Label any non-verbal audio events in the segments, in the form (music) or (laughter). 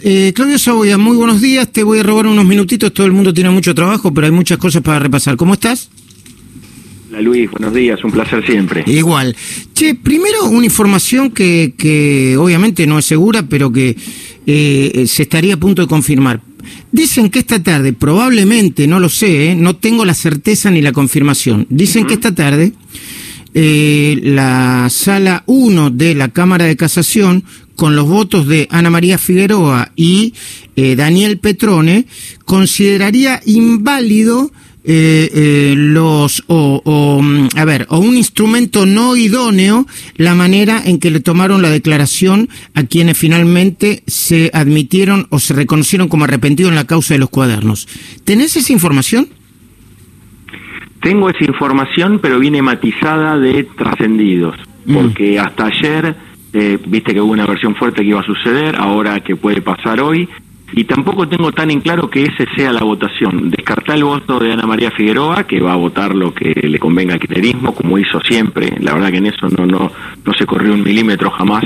Eh, Claudio Saboya, muy buenos días. Te voy a robar unos minutitos. Todo el mundo tiene mucho trabajo, pero hay muchas cosas para repasar. ¿Cómo estás? Hola Luis, buenos días. Un placer siempre. Igual. Che, primero una información que, que obviamente no es segura, pero que eh, se estaría a punto de confirmar. Dicen que esta tarde, probablemente, no lo sé, eh, no tengo la certeza ni la confirmación. Dicen que esta tarde eh, la sala 1 de la Cámara de Casación, con los votos de Ana María Figueroa y eh, Daniel Petrone, consideraría inválido eh, eh, los o, mm, a ver o un instrumento no idóneo la manera en que le tomaron la declaración a quienes finalmente se admitieron o se reconocieron como arrepentidos en la causa de los cuadernos. ¿Tenés esa información? Tengo esa información, pero viene matizada de trascendidos, Mm. porque hasta ayer, eh, viste que hubo una versión fuerte que iba a suceder, ahora que puede pasar hoy, y tampoco tengo tan en claro que ese sea la votación. Descartar el voto de Ana María Figueroa, que va a votar lo que le convenga al kirchnerismo, como hizo siempre. La verdad que en eso no no no se corrió un milímetro jamás,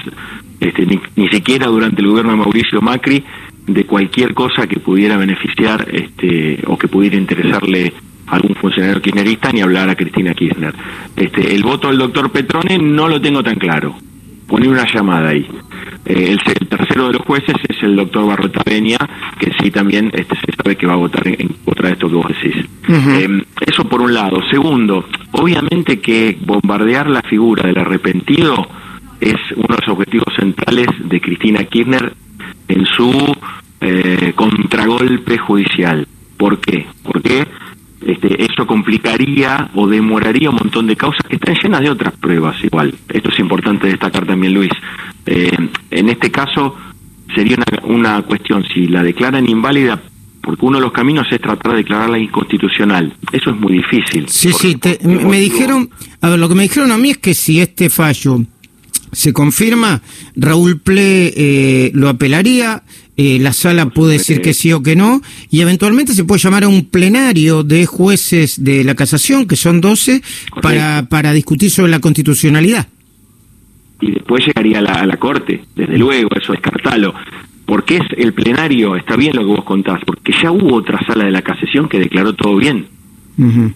este, ni, ni siquiera durante el gobierno de Mauricio Macri, de cualquier cosa que pudiera beneficiar este, o que pudiera interesarle algún funcionario kirchnerista, ni hablar a Cristina Kirchner. Este, el voto del doctor Petrone no lo tengo tan claro. Poner una llamada ahí. Eh, el, el, tercero de los jueces es el doctor Barrota Peña, que sí también este, se sabe que va a votar en, en contra de esto que vos decís. Uh -huh. eh, eso por un lado. Segundo, obviamente que bombardear la figura del arrepentido es uno de los objetivos centrales de Cristina Kirchner en su eh, contragolpe judicial. ¿Por qué? Porque este, eso complicaría o demoraría un montón de causas que están llenas de otras pruebas igual. Esto es importante destacar también, Luis. Eh, en este caso sería una, una cuestión, si la declaran inválida, porque uno de los caminos es tratar de declararla inconstitucional. Eso es muy difícil. Sí, sí, te, me, me dijeron, a ver, lo que me dijeron a mí es que si este fallo se confirma, Raúl Ple eh, lo apelaría, eh, la sala puede decir que sí o que no, y eventualmente se puede llamar a un plenario de jueces de la casación, que son 12, para, para discutir sobre la constitucionalidad. Y después llegaría a la, a la Corte, desde luego, eso descartalo. Porque es el plenario, está bien lo que vos contás, porque ya hubo otra sala de la casación que declaró todo bien. Uh -huh.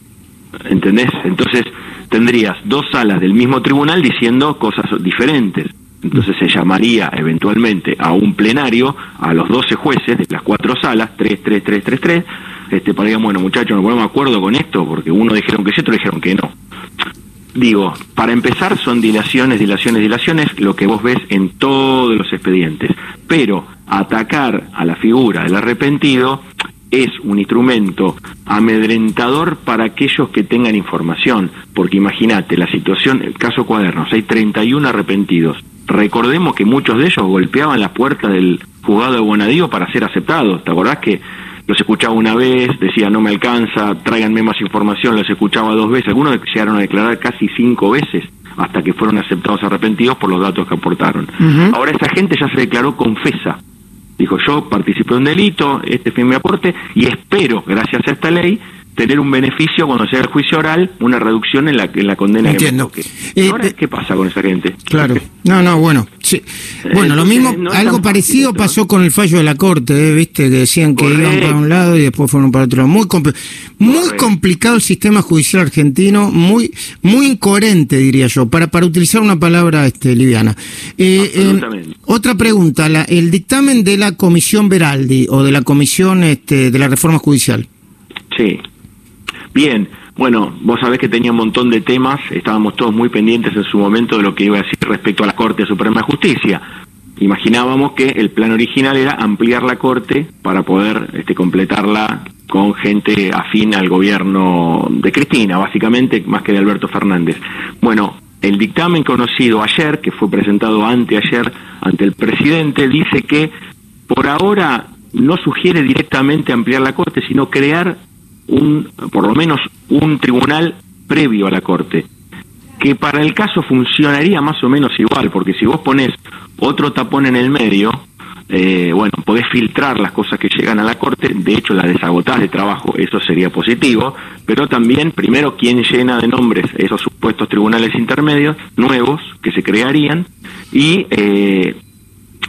¿Entendés? Entonces tendrías dos salas del mismo tribunal diciendo cosas diferentes. Entonces se llamaría eventualmente a un plenario a los 12 jueces de las cuatro salas, 3, 3, 3, 3, 3, este, para bueno, muchachos, nos ponemos acuerdo con esto, porque uno dijeron que sí, otro dijeron que no. Digo, para empezar son dilaciones, dilaciones, dilaciones, lo que vos ves en todos los expedientes. Pero atacar a la figura del arrepentido es un instrumento amedrentador para aquellos que tengan información, porque imagínate la situación, el caso Cuadernos, hay 31 arrepentidos. Recordemos que muchos de ellos golpeaban la puerta del juzgado de Bonadío para ser aceptados. ¿Te acordás que los escuchaba una vez, decía no me alcanza, tráiganme más información, los escuchaba dos veces, algunos llegaron a declarar casi cinco veces hasta que fueron aceptados arrepentidos por los datos que aportaron. Uh -huh. Ahora esa gente ya se declaró confesa. Dijo, yo participé en un delito, este fue mi aporte, y espero, gracias a esta ley, tener un beneficio cuando sea el juicio oral, una reducción en la, en la condena Entiendo. que me eh, Ahora, ¿qué pasa con esa gente? Claro. No, no, bueno. Sí. Bueno, lo mismo, no algo parecido pasó con el fallo de la Corte, ¿eh? ¿viste? Que decían que Correcto. iban para un lado y después fueron para otro lado. Muy, compl muy complicado el sistema judicial argentino, muy muy incoherente, diría yo, para, para utilizar una palabra este, liviana. Eh, eh, otra pregunta, la, el dictamen de la Comisión Veraldi o de la Comisión este, de la Reforma Judicial. Sí. Bien, bueno, vos sabés que tenía un montón de temas, estábamos todos muy pendientes en su momento de lo que iba a decir respecto a la Corte Suprema de Justicia. Imaginábamos que el plan original era ampliar la Corte para poder este, completarla con gente afín al gobierno de Cristina, básicamente, más que de Alberto Fernández. Bueno, el dictamen conocido ayer, que fue presentado anteayer ante el presidente, dice que por ahora no sugiere directamente ampliar la Corte, sino crear un, por lo menos un tribunal previo a la Corte, que para el caso funcionaría más o menos igual, porque si vos pones otro tapón en el medio, eh, bueno, podés filtrar las cosas que llegan a la Corte, de hecho la desagotás de trabajo, eso sería positivo, pero también, primero, quién llena de nombres esos supuestos tribunales intermedios nuevos que se crearían, y eh,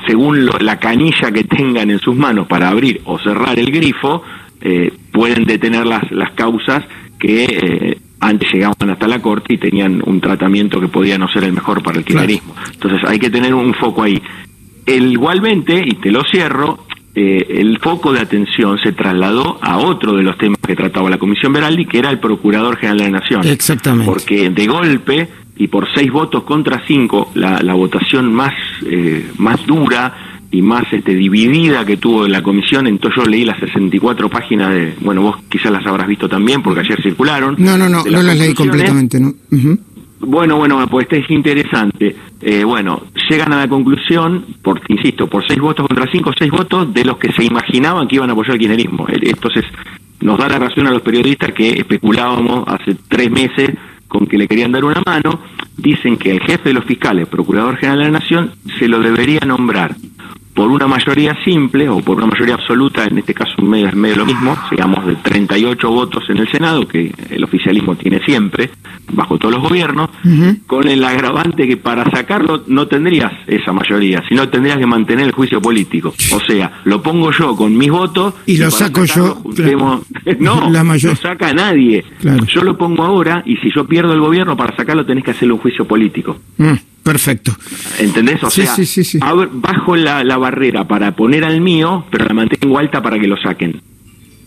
según la canilla que tengan en sus manos para abrir o cerrar el grifo, eh, pueden detener las, las causas que eh, antes llegaban hasta la corte y tenían un tratamiento que podía no ser el mejor para el kirchnerismo. Entonces hay que tener un foco ahí. igualmente, y te lo cierro, eh, el foco de atención se trasladó a otro de los temas que trataba la Comisión Veraldi, que era el Procurador General de la Nación. Exactamente. Porque de golpe y por seis votos contra cinco, la, la votación más, eh, más dura y más este, dividida que tuvo la comisión, entonces yo leí las 64 páginas de, bueno, vos quizás las habrás visto también porque ayer circularon. No, no, no, no las leí completamente, ¿no? Bueno, bueno, pues este es interesante. Eh, bueno, llegan a la conclusión, por, insisto, por seis votos contra cinco, seis votos de los que se imaginaban que iban a apoyar el kirchnerismo. Entonces, nos da la razón a los periodistas que especulábamos hace tres meses con que le querían dar una mano, dicen que el jefe de los fiscales, Procurador General de la Nación, se lo debería nombrar por una mayoría simple o por una mayoría absoluta, en este caso medio es medio lo mismo, digamos de 38 votos en el Senado, que el oficialismo tiene siempre, bajo todos los gobiernos, con el agravante que para sacarlo no tendrías esa mayoría, sino tendrías que mantener el juicio político. O sea, lo pongo yo con mis votos y, lo saco yo. (laughs) no, la lo saca nadie. Yo lo pongo ahora y si yo pierdo el gobierno para sacarlo tenés que hacerle un juicio político. Mm. Perfecto. ¿Entendés? O sea, bajo la, barrera para poner al mío, pero la mantengo alta para que lo saquen.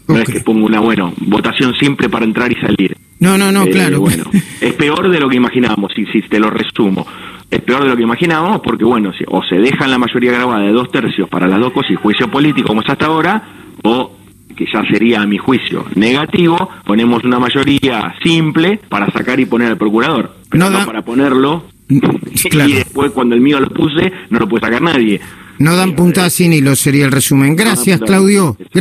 No es que pongo una, bueno, votación simple para entrar y salir. No, no, no, eh, claro. Bueno, (laughs) es peor de lo que imaginábamos, si, si te lo resumo. Es peor de lo que imaginábamos porque, bueno, si, o se dejan la mayoría grabada de dos tercios para las dos cosas y juicio político como es hasta ahora, o que ya sería a mi juicio negativo, ponemos una mayoría simple para sacar y poner al procurador, pero no para ponerlo Y después, cuando el mío lo puse, no lo puede sacar nadie. No dan puntada sin hilo, sería el resumen. Gracias, Claudio. Gracias.